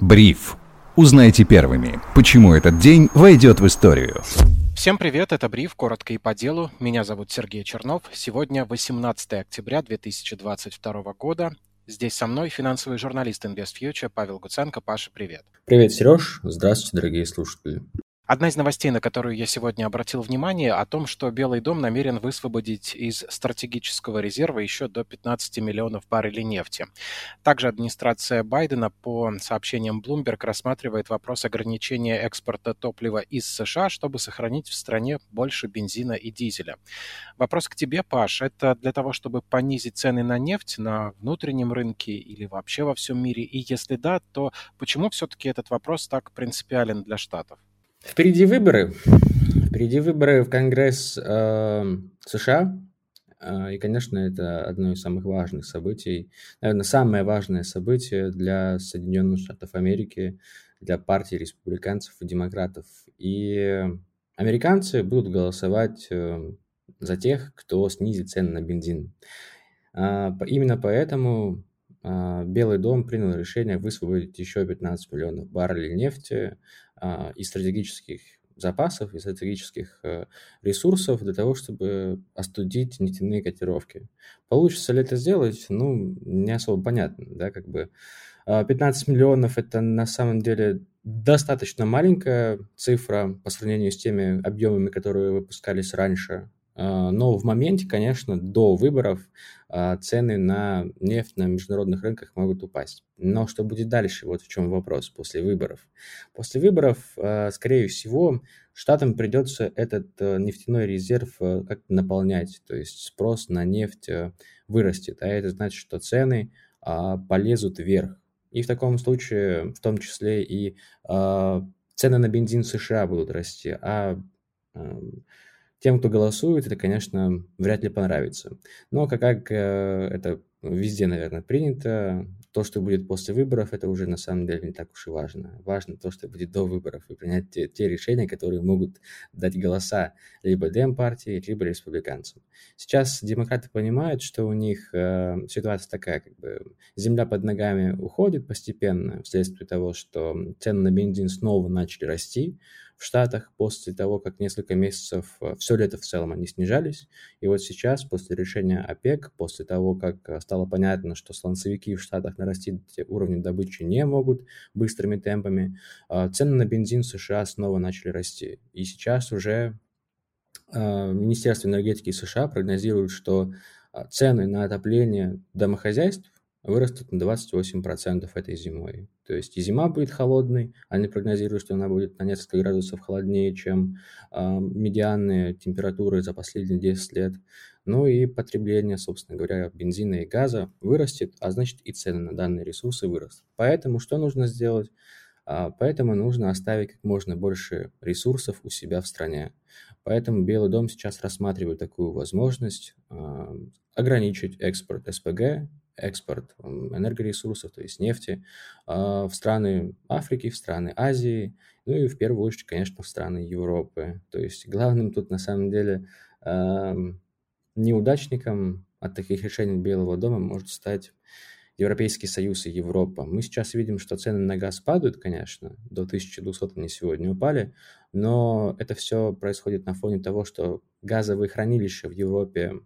Бриф. Узнайте первыми, почему этот день войдет в историю. Всем привет, это Бриф, коротко и по делу. Меня зовут Сергей Чернов. Сегодня 18 октября 2022 года. Здесь со мной финансовый журналист InvestFuture Павел Гуценко. Паша, привет. Привет, Сереж. Здравствуйте, дорогие слушатели. Одна из новостей, на которую я сегодня обратил внимание, о том, что Белый дом намерен высвободить из стратегического резерва еще до 15 миллионов баррелей нефти. Также администрация Байдена, по сообщениям Bloomberg, рассматривает вопрос ограничения экспорта топлива из США, чтобы сохранить в стране больше бензина и дизеля. Вопрос к тебе, Паш. Это для того, чтобы понизить цены на нефть на внутреннем рынке или вообще во всем мире? И если да, то почему все-таки этот вопрос так принципиален для Штатов? Впереди выборы. Впереди выборы в Конгресс э, США. И, конечно, это одно из самых важных событий. Наверное, самое важное событие для Соединенных Штатов Америки, для партии республиканцев и демократов. И американцы будут голосовать э, за тех, кто снизит цены на бензин. Э, именно поэтому Белый дом принял решение высвободить еще 15 миллионов баррелей нефти а, и стратегических запасов, и стратегических э, ресурсов для того, чтобы остудить нефтяные котировки. Получится ли это сделать? Ну, не особо понятно, да, как бы 15 а, миллионов – это на самом деле достаточно маленькая цифра по сравнению с теми объемами, которые выпускались раньше. А, но в моменте, конечно, до выборов а, цены на нефть на международных рынках могут упасть. Но что будет дальше? Вот в чем вопрос после выборов. После выборов, а, скорее всего, штатам придется этот э, нефтяной резерв э, как-то наполнять, то есть спрос на нефть э, вырастет, а это значит, что цены полезут вверх. И в таком случае, в том числе и цены на бензин США будут расти, а тем, кто голосует, это, конечно, вряд ли понравится. Но как, как э, это везде, наверное, принято, то, что будет после выборов, это уже на самом деле не так уж и важно. Важно то, что будет до выборов, и принять те, те решения, которые могут дать голоса либо Дем-партии, либо республиканцам. Сейчас демократы понимают, что у них э, ситуация такая, как бы земля под ногами уходит постепенно вследствие того, что цены на бензин снова начали расти, в Штатах после того, как несколько месяцев, э, все лето в целом они снижались. И вот сейчас, после решения ОПЕК, после того, как э, стало понятно, что сланцевики в Штатах нарастить уровни добычи не могут быстрыми темпами, э, цены на бензин в США снова начали расти. И сейчас уже Министерство энергетики США прогнозирует, что цены на отопление домохозяйств вырастут на 28% этой зимой. То есть и зима будет холодной, они прогнозируют, что она будет на несколько градусов холоднее, чем э, медианные температуры за последние 10 лет. Ну и потребление, собственно говоря, бензина и газа вырастет, а значит и цены на данные ресурсы вырастут. Поэтому что нужно сделать? А, поэтому нужно оставить как можно больше ресурсов у себя в стране. Поэтому Белый дом сейчас рассматривает такую возможность а, ограничить экспорт СПГ экспорт энергоресурсов, то есть нефти, а, в страны Африки, в страны Азии, ну и в первую очередь, конечно, в страны Европы. То есть главным тут на самом деле неудачником от таких решений Белого дома может стать Европейский Союз и Европа. Мы сейчас видим, что цены на газ падают, конечно, до 1200 они сегодня упали, но это все происходит на фоне того, что газовые хранилища в Европе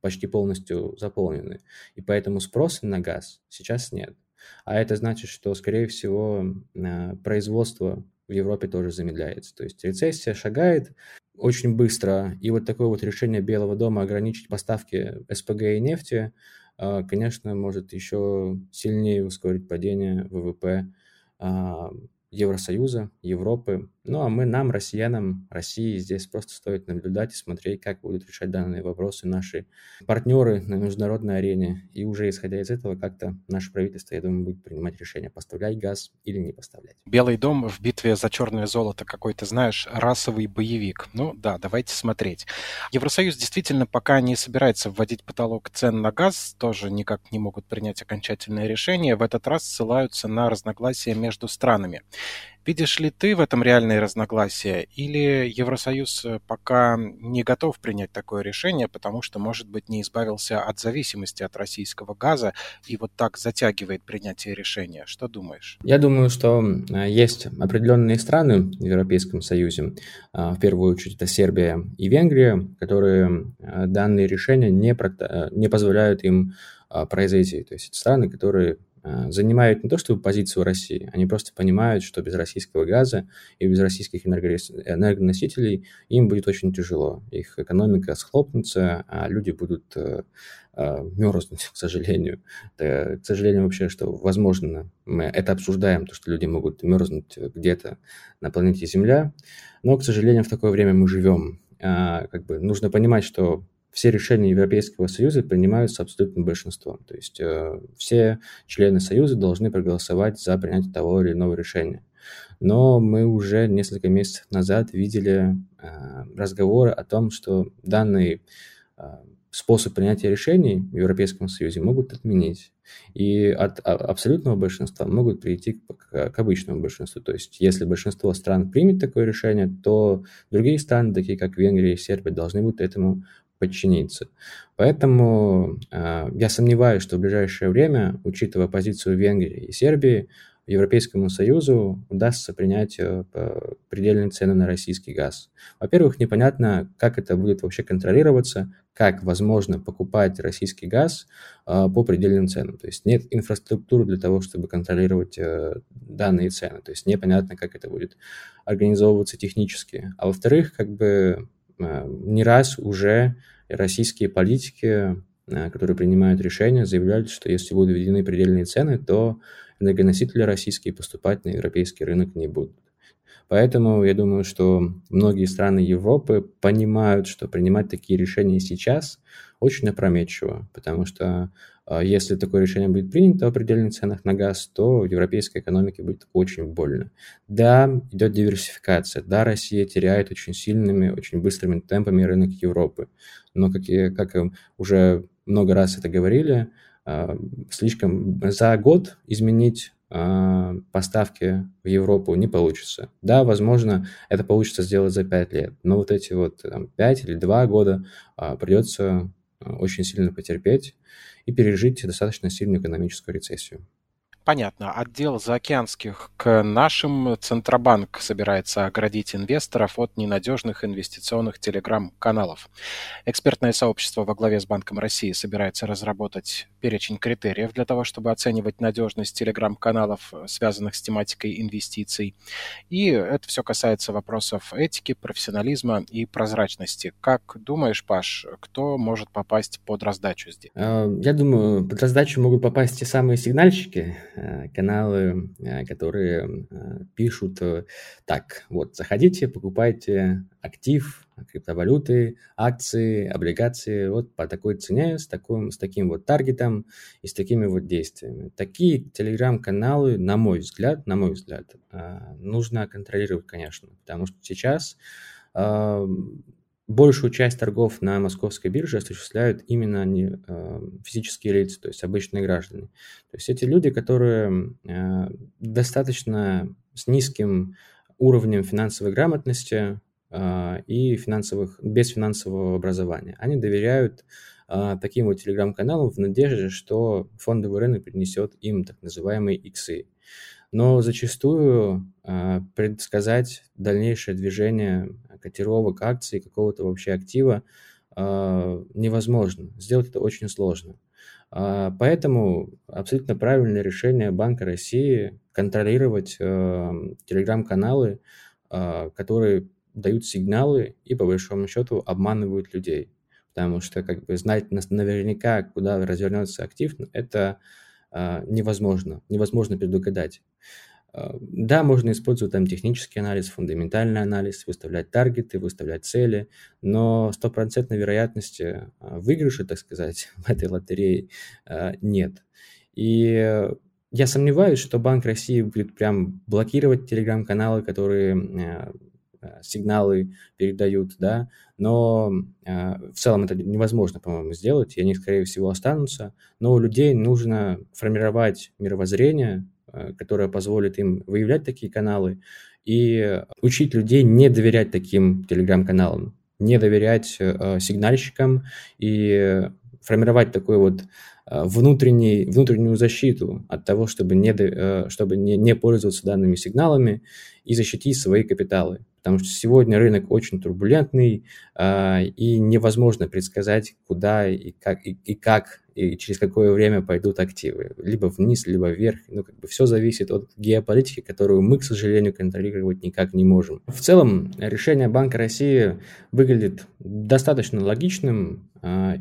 почти полностью заполнены, и поэтому спроса на газ сейчас нет. А это значит, что, скорее всего, а, производство в Европе тоже замедляется. То есть рецессия шагает очень быстро, и вот такое вот решение Белого дома ограничить поставки СПГ и нефти, а, конечно, может еще сильнее ускорить падение ВВП Евросоюза, Европы. Ну а мы, нам, россиянам, России, здесь просто стоит наблюдать и смотреть, как будут решать данные вопросы наши партнеры на международной арене. И уже исходя из этого, как-то наше правительство, я думаю, будет принимать решение, поставлять газ или не поставлять. Белый дом в битве за черное золото какой-то, знаешь, расовый боевик. Ну да, давайте смотреть. Евросоюз действительно пока не собирается вводить потолок цен на газ, тоже никак не могут принять окончательное решение. В этот раз ссылаются на разногласия между странами. Видишь ли ты в этом реальные разногласия или Евросоюз э, пока не готов принять такое решение, потому что, может быть, не избавился от зависимости от российского газа и вот так затягивает принятие решения? Что думаешь? Я думаю, что э, есть определенные страны в Европейском Союзе, а, в первую очередь это Сербия и Венгрия, которые э, данные решения не, не позволяют им а, произойти. То есть это страны, которые занимают не то чтобы позицию России, они просто понимают, что без российского газа и без российских энергоносителей им будет очень тяжело. Их экономика схлопнется, а люди будут э, а, мерзнуть, к сожалению. К сожалению, вообще, что возможно, мы это обсуждаем, то, что люди могут мерзнуть где-то на планете Земля, но, к сожалению, в такое время мы живем. Как бы нужно понимать, что все решения Европейского Союза принимаются абсолютным большинством. То есть э, все члены Союза должны проголосовать за принятие того или иного решения. Но мы уже несколько месяцев назад видели э, разговоры о том, что данный э, способ принятия решений в Европейском Союзе могут отменить. И от а, абсолютного большинства могут прийти к, к обычному большинству. То есть, если большинство стран примет такое решение, то другие страны, такие как Венгрия и Сербия, должны будут этому подчиниться. Поэтому э, я сомневаюсь, что в ближайшее время, учитывая позицию Венгрии и Сербии, Европейскому Союзу удастся принять э, предельные цены на российский газ. Во-первых, непонятно, как это будет вообще контролироваться, как возможно покупать российский газ э, по предельным ценам. То есть нет инфраструктуры для того, чтобы контролировать э, данные цены. То есть непонятно, как это будет организовываться технически. А во-вторых, как бы не раз уже российские политики, э, которые принимают решения, заявляют, что если будут введены предельные цены, то энергоносители российские поступать на европейский рынок не будут. Поэтому я думаю, что многие страны Европы понимают, что принимать такие решения сейчас очень опрометчиво, потому что а, если такое решение будет принято о предельных ценах на газ, то европейской экономике будет очень больно. Да, идет диверсификация, да, Россия теряет очень сильными, очень быстрыми темпами рынок Европы, но, как, и, как уже много раз это говорили, а, слишком за год изменить поставки в Европу не получится. Да, возможно, это получится сделать за 5 лет, но вот эти вот там, 5 или 2 года придется очень сильно потерпеть и пережить достаточно сильную экономическую рецессию. Понятно. Отдел заокеанских к нашим Центробанк собирается оградить инвесторов от ненадежных инвестиционных телеграм-каналов. Экспертное сообщество во главе с Банком России собирается разработать перечень критериев для того, чтобы оценивать надежность телеграм-каналов, связанных с тематикой инвестиций. И это все касается вопросов этики, профессионализма и прозрачности. Как думаешь, Паш, кто может попасть под раздачу здесь? А, я думаю, под раздачу могут попасть те самые сигнальщики, Э, каналы, э, которые э, пишут так, вот, заходите, покупайте актив, криптовалюты, акции, облигации вот по такой цене, с, таким, с таким вот таргетом и с такими вот действиями. Такие телеграм-каналы, на мой взгляд, на мой взгляд, нужно контролировать, конечно, потому что сейчас большую часть торгов на московской бирже осуществляют именно не, э, физические лица, то есть обычные граждане. То есть эти люди, которые э, достаточно с низким уровнем финансовой грамотности э, и финансовых, без финансового образования. Они доверяют таким вот телеграм-каналам в надежде, что фондовый рынок принесет им так называемые иксы. Но зачастую э, предсказать дальнейшее движение котировок акций, какого-то вообще актива э, невозможно. Сделать это очень сложно. Э, поэтому абсолютно правильное решение Банка России контролировать э, телеграм-каналы, э, которые дают сигналы и по большому счету обманывают людей. Потому что как бы знать наверняка, куда развернется актив, это невозможно. Невозможно предугадать. А, да, можно использовать там технический анализ, фундаментальный анализ, выставлять таргеты, выставлять цели, но стопроцентной вероятности а, выигрыша, так сказать, в этой лотерее а, нет. И я сомневаюсь, что Банк России будет прям блокировать телеграм-каналы, которые сигналы передают, да, но в целом это невозможно, по-моему, сделать, и они, скорее всего, останутся, но у людей нужно формировать мировоззрение, которая позволит им выявлять такие каналы и учить людей не доверять таким телеграм-каналам, не доверять сигнальщикам и формировать такой вот Э, внутренний, внутреннюю защиту от того, чтобы, не, э, чтобы не, не пользоваться данными сигналами и защитить свои капиталы. Потому что сегодня рынок очень турбулентный, э, и невозможно предсказать, куда и как, и, и как, и через какое время пойдут активы. Либо вниз, либо вверх. Ну, как бы все зависит от геополитики, которую мы, к сожалению, контролировать никак не можем. В целом, решение Банка России выглядит достаточно логичным,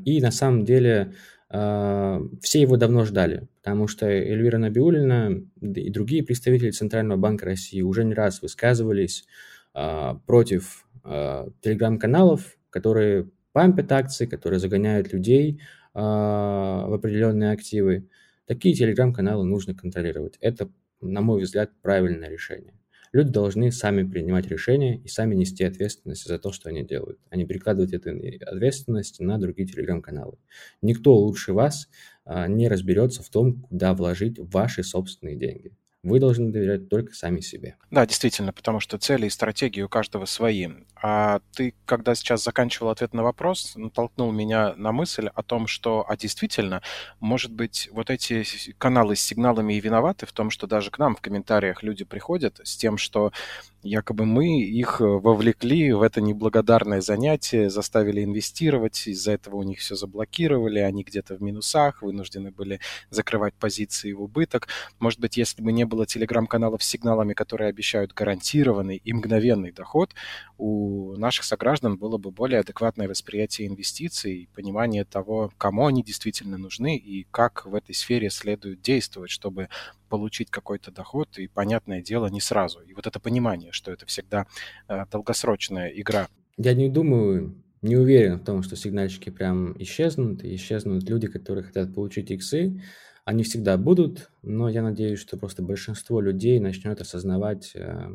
и на самом деле а, все его давно ждали, потому что Эльвира Набиулина и другие представители Центрального банка России уже не раз высказывались а, против а, телеграм-каналов, которые пампят акции, которые загоняют людей в определенные активы. Такие телеграм-каналы нужно контролировать. Это, на мой взгляд, правильное решение. Люди должны сами принимать решения и сами нести ответственность за то, что они делают, а не перекладывать эту ответственность на другие телеграм-каналы. Никто лучше вас а, не разберется в том, куда вложить ваши собственные деньги. Вы должны доверять только сами себе. Да, действительно, потому что цели и стратегии у каждого свои. А ты, когда сейчас заканчивал ответ на вопрос, натолкнул меня на мысль о том, что, а действительно, может быть, вот эти каналы с сигналами и виноваты в том, что даже к нам в комментариях люди приходят с тем, что якобы мы их вовлекли в это неблагодарное занятие, заставили инвестировать, из-за этого у них все заблокировали, они где-то в минусах, вынуждены были закрывать позиции в убыток. Может быть, если бы не было телеграм-каналов с сигналами, которые обещают гарантированный и мгновенный доход, у наших сограждан было бы более адекватное восприятие инвестиций, понимание того, кому они действительно нужны и как в этой сфере следует действовать, чтобы получить какой-то доход, и, понятное дело, не сразу. И вот это понимание, что это всегда э, долгосрочная игра. Я не думаю, не уверен в том, что сигнальщики прям исчезнут, исчезнут люди, которые хотят получить иксы. Они всегда будут, но я надеюсь, что просто большинство людей начнет осознавать э,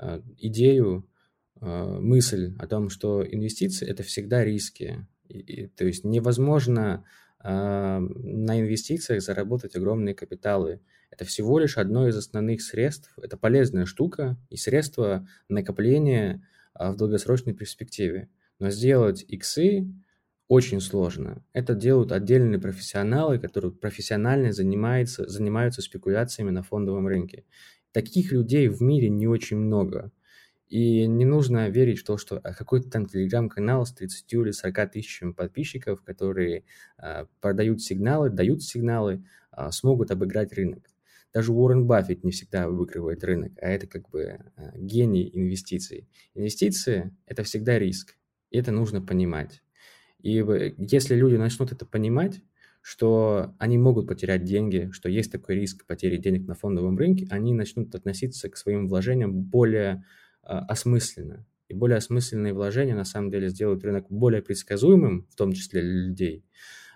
э, идею, мысль о том, что инвестиции – это всегда риски. И, и, то есть невозможно э, на инвестициях заработать огромные капиталы – это всего лишь одно из основных средств. Это полезная штука и средство накопления а, в долгосрочной перспективе. Но сделать иксы очень сложно. Это делают отдельные профессионалы, которые профессионально занимаются, занимаются спекуляциями на фондовом рынке. Таких людей в мире не очень много. И не нужно верить в то, что а, какой-то там телеграм-канал с 30 или 40 тысячами подписчиков, которые э, продают сигналы, дают сигналы, э, смогут обыграть рынок. Даже Уоррен Баффет не всегда выигрывает рынок, а это как бы э, гений инвестиций. Инвестиции – это всегда риск, и это нужно понимать. И если люди начнут это понимать, что они могут потерять деньги, что есть такой риск потери денег на фондовом рынке, они начнут относиться к своим вложениям более э, осмысленно. И более осмысленные вложения на самом деле сделают рынок более предсказуемым, в том числе для людей,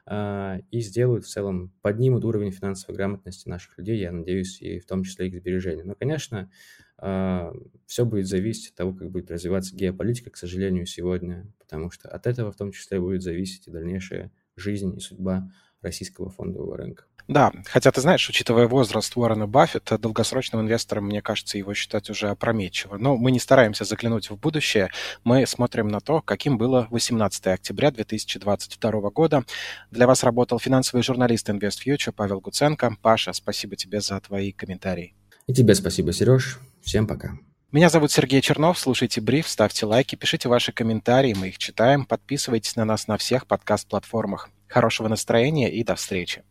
а, и сделают в целом, поднимут уровень финансовой грамотности наших людей, я надеюсь, и в том числе их сбережения. Но, конечно, а, все будет зависеть от того, как будет развиваться геополитика, к сожалению, сегодня, потому что от этого в том числе будет зависеть и дальнейшая жизнь и судьба российского фондового рынка. Да, хотя ты знаешь, учитывая возраст Уоррена Баффета, долгосрочным инвестором, мне кажется, его считать уже опрометчиво. Но мы не стараемся заглянуть в будущее, мы смотрим на то, каким было 18 октября 2022 года. Для вас работал финансовый журналист InvestFuture Павел Гуценко. Паша, спасибо тебе за твои комментарии. И тебе спасибо, Сереж. Всем пока. Меня зовут Сергей Чернов. Слушайте бриф, ставьте лайки, пишите ваши комментарии, мы их читаем. Подписывайтесь на нас на всех подкаст-платформах. Хорошего настроения и до встречи.